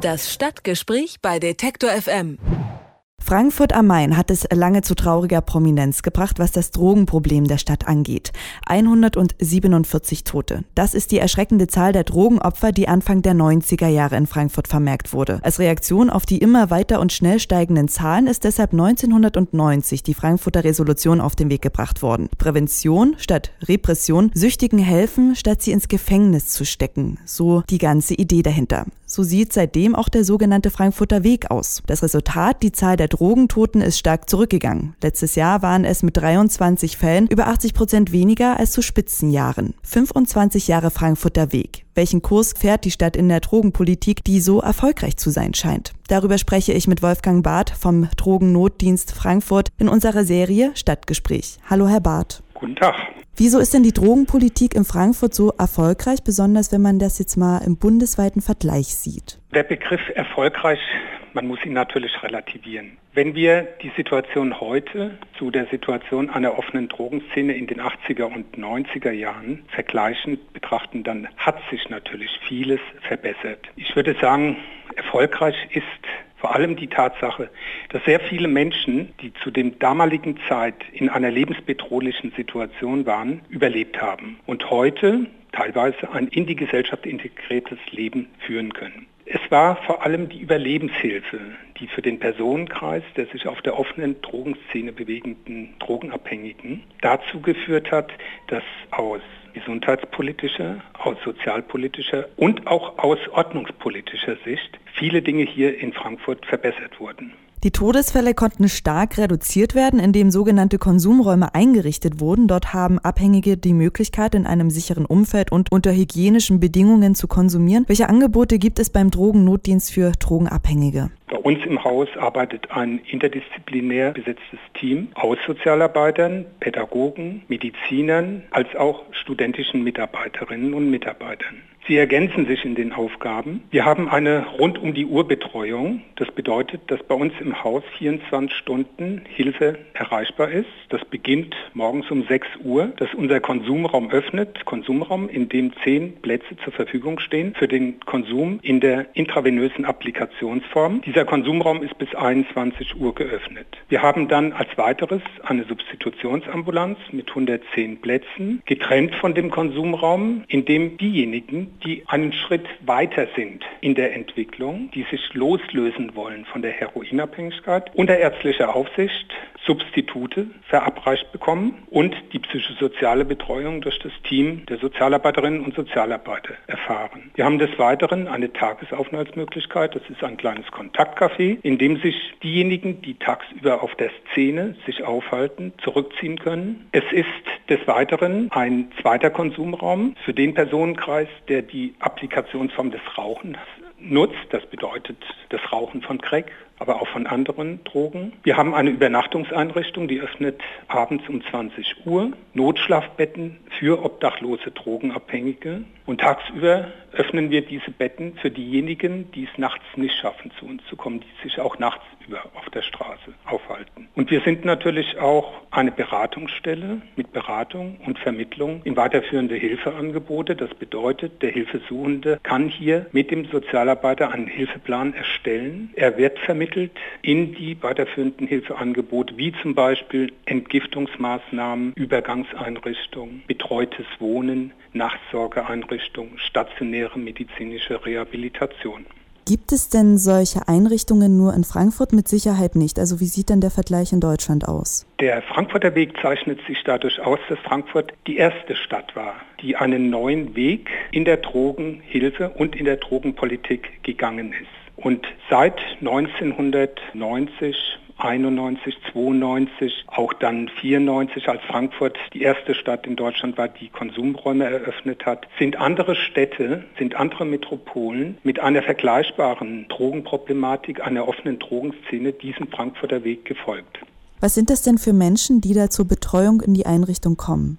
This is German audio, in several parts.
Das Stadtgespräch bei Detektor FM. Frankfurt am Main hat es lange zu trauriger Prominenz gebracht, was das Drogenproblem der Stadt angeht. 147 Tote. Das ist die erschreckende Zahl der Drogenopfer, die Anfang der 90er Jahre in Frankfurt vermerkt wurde. Als Reaktion auf die immer weiter und schnell steigenden Zahlen ist deshalb 1990 die Frankfurter Resolution auf den Weg gebracht worden. Prävention statt Repression, Süchtigen helfen, statt sie ins Gefängnis zu stecken. So die ganze Idee dahinter. So sieht seitdem auch der sogenannte Frankfurter Weg aus. Das Resultat, die Zahl der Drogentoten ist stark zurückgegangen. Letztes Jahr waren es mit 23 Fällen über 80 Prozent weniger als zu Spitzenjahren. 25 Jahre Frankfurter Weg. Welchen Kurs fährt die Stadt in der Drogenpolitik, die so erfolgreich zu sein scheint? Darüber spreche ich mit Wolfgang Barth vom Drogennotdienst Frankfurt in unserer Serie Stadtgespräch. Hallo, Herr Barth. Guten Tag. Wieso ist denn die Drogenpolitik in Frankfurt so erfolgreich, besonders wenn man das jetzt mal im bundesweiten Vergleich sieht? Der Begriff erfolgreich, man muss ihn natürlich relativieren. Wenn wir die Situation heute zu der Situation einer offenen Drogenszene in den 80er und 90er Jahren vergleichen betrachten, dann hat sich natürlich vieles verbessert. Ich würde sagen, erfolgreich ist vor allem die Tatsache, dass sehr viele Menschen, die zu dem damaligen Zeit in einer lebensbedrohlichen Situation waren, überlebt haben und heute teilweise ein in die Gesellschaft integriertes Leben führen können. Es war vor allem die Überlebenshilfe, die für den Personenkreis der sich auf der offenen Drogenszene bewegenden Drogenabhängigen dazu geführt hat, dass aus gesundheitspolitischer, aus sozialpolitischer und auch aus ordnungspolitischer Sicht viele Dinge hier in Frankfurt verbessert wurden. Die Todesfälle konnten stark reduziert werden, indem sogenannte Konsumräume eingerichtet wurden. Dort haben Abhängige die Möglichkeit, in einem sicheren Umfeld und unter hygienischen Bedingungen zu konsumieren. Welche Angebote gibt es beim Drogennotdienst für Drogenabhängige? Bei uns im Haus arbeitet ein interdisziplinär besetztes Team aus Sozialarbeitern, Pädagogen, Medizinern als auch studentischen Mitarbeiterinnen und Mitarbeitern. Sie ergänzen sich in den Aufgaben. Wir haben eine rund um die Uhr Betreuung. Das bedeutet, dass bei uns im Haus 24 Stunden Hilfe erreichbar ist. Das beginnt morgens um 6 Uhr, dass unser Konsumraum öffnet. Konsumraum, in dem 10 Plätze zur Verfügung stehen für den Konsum in der intravenösen Applikationsform. Dieser Konsumraum ist bis 21 Uhr geöffnet. Wir haben dann als weiteres eine Substitutionsambulanz mit 110 Plätzen, getrennt von dem Konsumraum, in dem diejenigen, die einen Schritt weiter sind in der Entwicklung, die sich loslösen wollen von der Heroinabhängigkeit, unter ärztlicher Aufsicht Substitute verabreicht bekommen und die psychosoziale Betreuung durch das Team der Sozialarbeiterinnen und Sozialarbeiter erfahren. Wir haben des Weiteren eine Tagesaufenthaltsmöglichkeit, das ist ein kleines Kontaktcafé, in dem sich diejenigen, die tagsüber auf der Szene sich aufhalten, zurückziehen können. Es ist des Weiteren ein zweiter Konsumraum für den Personenkreis, der die Applikationsform des Rauchens nutzt. Das bedeutet das Rauchen von Crack, aber auch von anderen Drogen. Wir haben eine Übernachtungseinrichtung, die öffnet abends um 20 Uhr. Notschlafbetten für obdachlose Drogenabhängige. Und tagsüber öffnen wir diese Betten für diejenigen, die es nachts nicht schaffen, zu uns zu kommen, die sich auch nachts über auf der Straße aufhalten. Und wir sind natürlich auch eine Beratungsstelle mit Beratung und Vermittlung in weiterführende Hilfeangebote. Das bedeutet, der Hilfesuchende kann hier mit dem Sozialarbeiter einen Hilfeplan erstellen. Er wird vermittelt in die weiterführenden Hilfeangebote, wie zum Beispiel Entgiftungsmaßnahmen, Übergangseinrichtungen, betreutes Wohnen, Nachsorgeeinrichtungen, stationäre medizinische Rehabilitation. Gibt es denn solche Einrichtungen nur in Frankfurt? Mit Sicherheit nicht. Also wie sieht denn der Vergleich in Deutschland aus? Der Frankfurter Weg zeichnet sich dadurch aus, dass Frankfurt die erste Stadt war, die einen neuen Weg in der Drogenhilfe und in der Drogenpolitik gegangen ist. Und seit 1990 91, 92, auch dann 94, als Frankfurt die erste Stadt in Deutschland war, die Konsumräume eröffnet hat, sind andere Städte, sind andere Metropolen mit einer vergleichbaren Drogenproblematik, einer offenen Drogenszene diesem Frankfurter Weg gefolgt. Was sind das denn für Menschen, die da zur Betreuung in die Einrichtung kommen?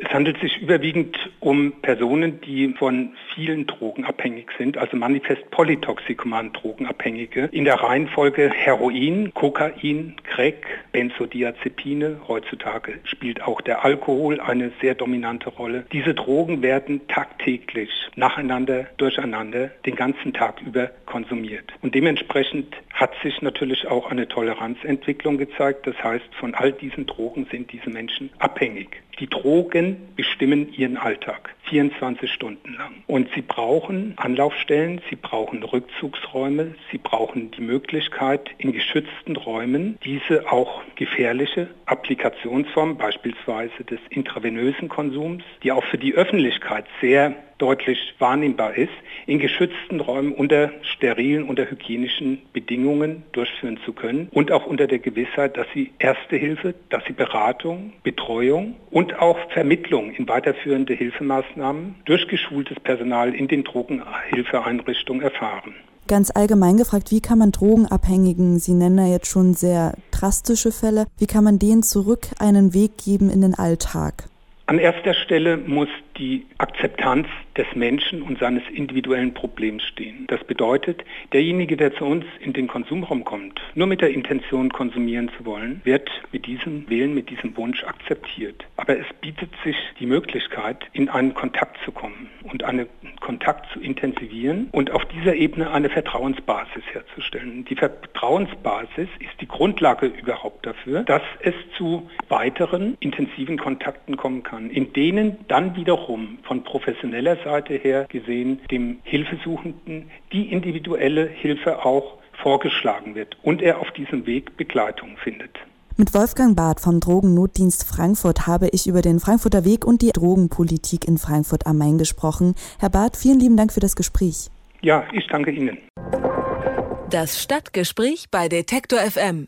Es handelt sich überwiegend um Personen, die von vielen Drogen abhängig sind, also manifest polytoxikoman Drogenabhängige. In der Reihenfolge Heroin, Kokain, Crack, Benzodiazepine. Heutzutage spielt auch der Alkohol eine sehr dominante Rolle. Diese Drogen werden tagtäglich nacheinander, durcheinander, den ganzen Tag über konsumiert. Und dementsprechend hat sich natürlich auch eine Toleranzentwicklung gezeigt. Das heißt, von all diesen Drogen sind diese Menschen abhängig. Die Drogen bestimmen ihren Alltag 24 Stunden lang. Und sie brauchen Anlaufstellen, sie brauchen Rückzugsräume, sie brauchen die Möglichkeit, in geschützten Räumen diese auch gefährliche Applikationsform, beispielsweise des intravenösen Konsums, die auch für die Öffentlichkeit sehr deutlich wahrnehmbar ist, in geschützten Räumen unter sterilen, unter hygienischen Bedingungen durchführen zu können und auch unter der Gewissheit, dass sie Erste Hilfe, dass sie Beratung, Betreuung und auch Vermittlung in weiterführende Hilfemaßnahmen durch geschultes Personal in den Drogenhilfeeinrichtungen erfahren. Ganz allgemein gefragt, wie kann man Drogenabhängigen, Sie nennen ja jetzt schon sehr drastische Fälle, wie kann man denen zurück einen Weg geben in den Alltag? An erster Stelle muss die Akzeptanz des Menschen und seines individuellen Problems stehen. Das bedeutet, derjenige, der zu uns in den Konsumraum kommt, nur mit der Intention konsumieren zu wollen, wird mit diesem Willen, mit diesem Wunsch akzeptiert. Aber es bietet sich die Möglichkeit, in einen Kontakt zu kommen und einen Kontakt zu intensivieren und auf dieser Ebene eine Vertrauensbasis herzustellen. Die Vertrauensbasis ist die Grundlage überhaupt dafür, dass es zu weiteren intensiven Kontakten kommen kann, in denen dann wiederum wiederum von professioneller Seite her gesehen dem Hilfesuchenden die individuelle Hilfe auch vorgeschlagen wird und er auf diesem Weg Begleitung findet. Mit Wolfgang Barth vom Drogennotdienst Frankfurt habe ich über den Frankfurter Weg und die Drogenpolitik in Frankfurt am Main gesprochen. Herr Barth, vielen lieben Dank für das Gespräch. Ja, ich danke Ihnen. Das Stadtgespräch bei Detektor FM.